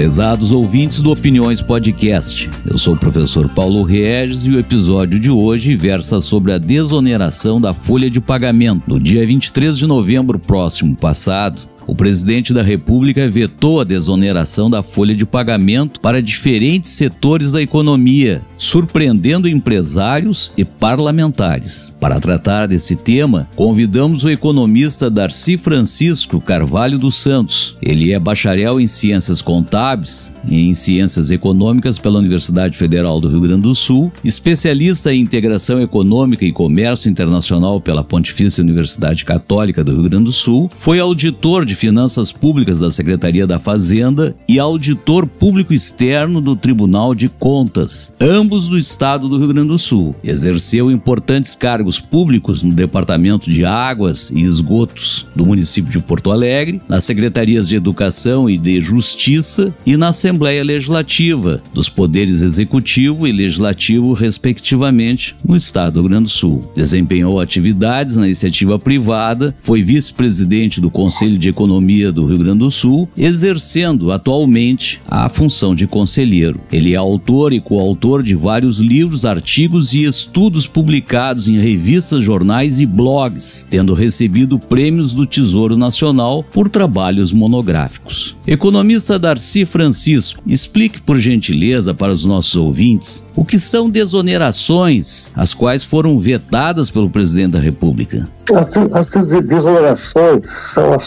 Prezados ouvintes do Opiniões Podcast, eu sou o professor Paulo Regis e o episódio de hoje versa sobre a desoneração da folha de pagamento. No dia 23 de novembro próximo passado, o presidente da República vetou a desoneração da folha de pagamento para diferentes setores da economia, surpreendendo empresários e parlamentares. Para tratar desse tema, convidamos o economista Darcy Francisco Carvalho dos Santos. Ele é bacharel em Ciências Contábeis e em Ciências Econômicas pela Universidade Federal do Rio Grande do Sul, especialista em Integração Econômica e Comércio Internacional pela Pontifícia Universidade Católica do Rio Grande do Sul, foi auditor de Finanças Públicas da Secretaria da Fazenda e auditor público externo do Tribunal de Contas, ambos do estado do Rio Grande do Sul. Exerceu importantes cargos públicos no Departamento de Águas e Esgotos do município de Porto Alegre, nas secretarias de Educação e de Justiça e na Assembleia Legislativa dos poderes executivo e legislativo, respectivamente, no estado do Rio Grande do Sul. Desempenhou atividades na iniciativa privada, foi vice-presidente do Conselho de Economia Economia do Rio Grande do Sul, exercendo atualmente a função de conselheiro. Ele é autor e coautor de vários livros, artigos e estudos publicados em revistas, jornais e blogs, tendo recebido prêmios do Tesouro Nacional por trabalhos monográficos. Economista Darcy Francisco, explique por gentileza para os nossos ouvintes o que são desonerações, as quais foram vetadas pelo presidente da República. As, as desonerações são a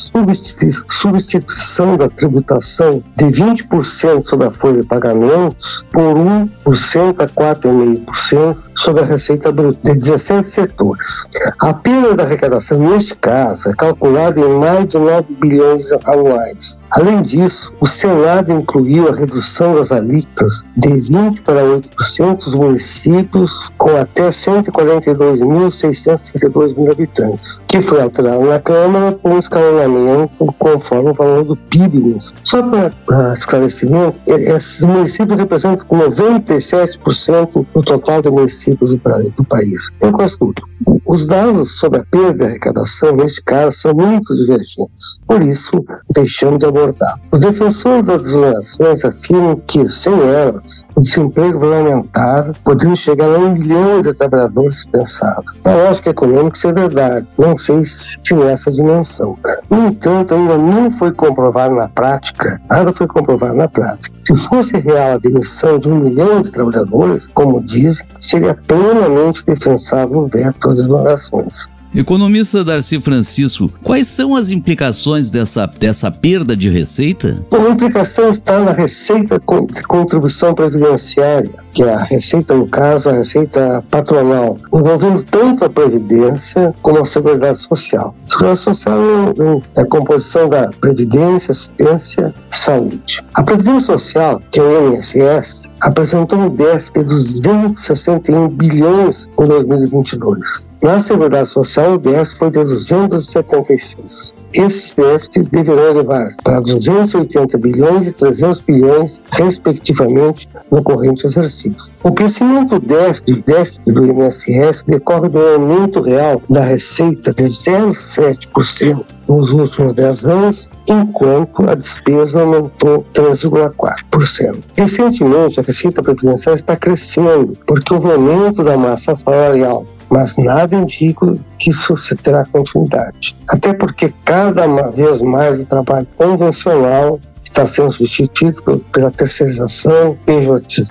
substituição da tributação de 20% sobre a folha de pagamentos por 1% a 4,5% sobre a receita bruta de 17 setores. A perda da arrecadação, neste caso, é calculada em mais de 9 bilhões anuais. Além disso, o Senado incluiu a redução das alíquotas de 20% para 8% dos municípios com até 142.632 mil habitantes que foi alterado na Câmara com um escalonamento conforme o valor do PIB mesmo. Só para esclarecimento, esses municípios representam 97% do total de municípios do país. É quase tudo. Os dados sobre a perda de arrecadação, neste caso, são muito divergentes. Por isso, deixamos de abordar. Os defensores das desonerações afirmam que, sem elas, o desemprego vai aumentar, podendo chegar a um milhão de trabalhadores dispensados. Na lógica econômica, isso é verdade. Não sei se nessa dimensão. No entanto, ainda não foi comprovado na prática, nada foi comprovado na prática. Se fosse real a demissão de um milhão de trabalhadores, como dizem, seria plenamente defensável o veto às explorações. Economista Darcy Francisco, quais são as implicações dessa, dessa perda de receita? Bom, a implicação está na receita de contribuição previdenciária, que é a receita, no caso, a receita patronal, envolvendo tanto a Previdência como a Seguridade Social. A Seguridade Social é, é a composição da Previdência, Assistência e Saúde. A Previdência Social, que é o INSS, apresentou um déficit de 261 bilhões em 2022. Na Seguridade Social, o déficit foi de 276. Esses déficits deverão levar para 280 bilhões e 300 bilhões, respectivamente, no corrente exercício. O crescimento déficit, déficit do INSS decorre do aumento real da receita de 0,7% nos últimos 10 anos, enquanto a despesa aumentou 3,4%. Recentemente, a receita previdenciária está crescendo porque houve aumento da massa salarial mas nada indica que isso terá continuidade. Até porque cada vez mais o trabalho convencional está sendo substituído pela terceirização,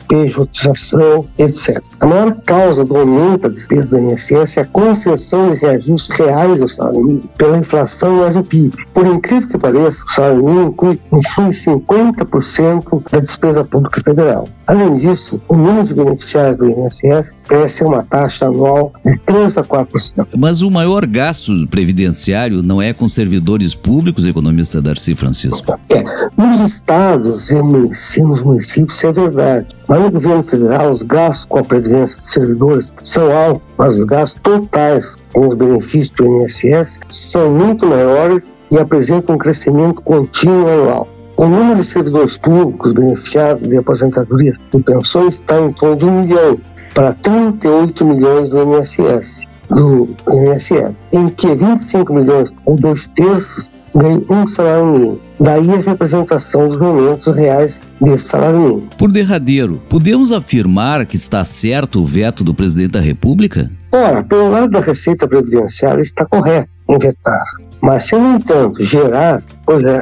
pejotização, etc. A maior causa do aumento da despesa do INSS é a concessão de reajustes reais ao salário mínimo pela inflação mais o PIB. Por incrível que pareça, o salário mínimo inclui, influi 50% da despesa pública federal. Além disso, o número de beneficiários do INSS cresce a uma taxa anual de 3 a 4%. Mas o maior gasto previdenciário não é com servidores públicos, economista Darcy Francisco? É, nos estados e nos municípios, é verdade. Mas no governo federal, os gastos com a previdência de servidores são altos, mas os gastos totais com os benefícios do INSS são muito maiores e apresentam um crescimento contínuo anual. O número de servidores públicos beneficiados de aposentadorias e pensões está em torno de um milhão para 38 milhões do INSS, do INSS, em que 25 milhões, ou dois terços, ganhe um salário mínimo. Daí a representação dos momentos reais desse salário mínimo. Por derradeiro, podemos afirmar que está certo o veto do presidente da República? Ora, pelo lado da Receita Previdenciária está correto em vetar. Mas se, no entanto, gerar,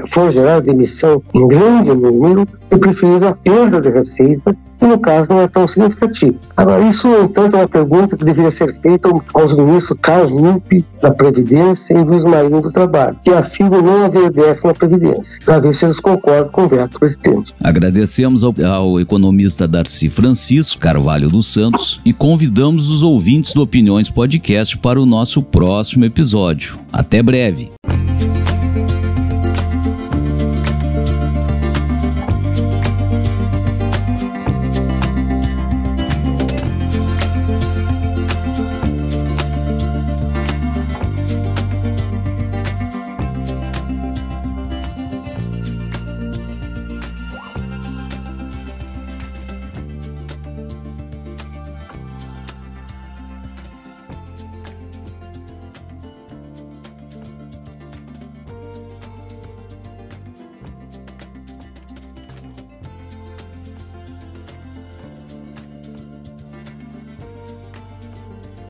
for gerar demissão em grande número, é preferível a perda de receita que no caso não é tão significativo. Agora, isso, no entanto, é uma pergunta que deveria ser feita aos ministros Carlos Lupe, da Previdência, e Luiz Marinho do Trabalho, que afirmam não haver déficit na Previdência, para ver se eles concordam com o veto do presidente. Agradecemos ao, ao economista Darcy Francisco Carvalho dos Santos e convidamos os ouvintes do Opiniões Podcast para o nosso próximo episódio. Até breve.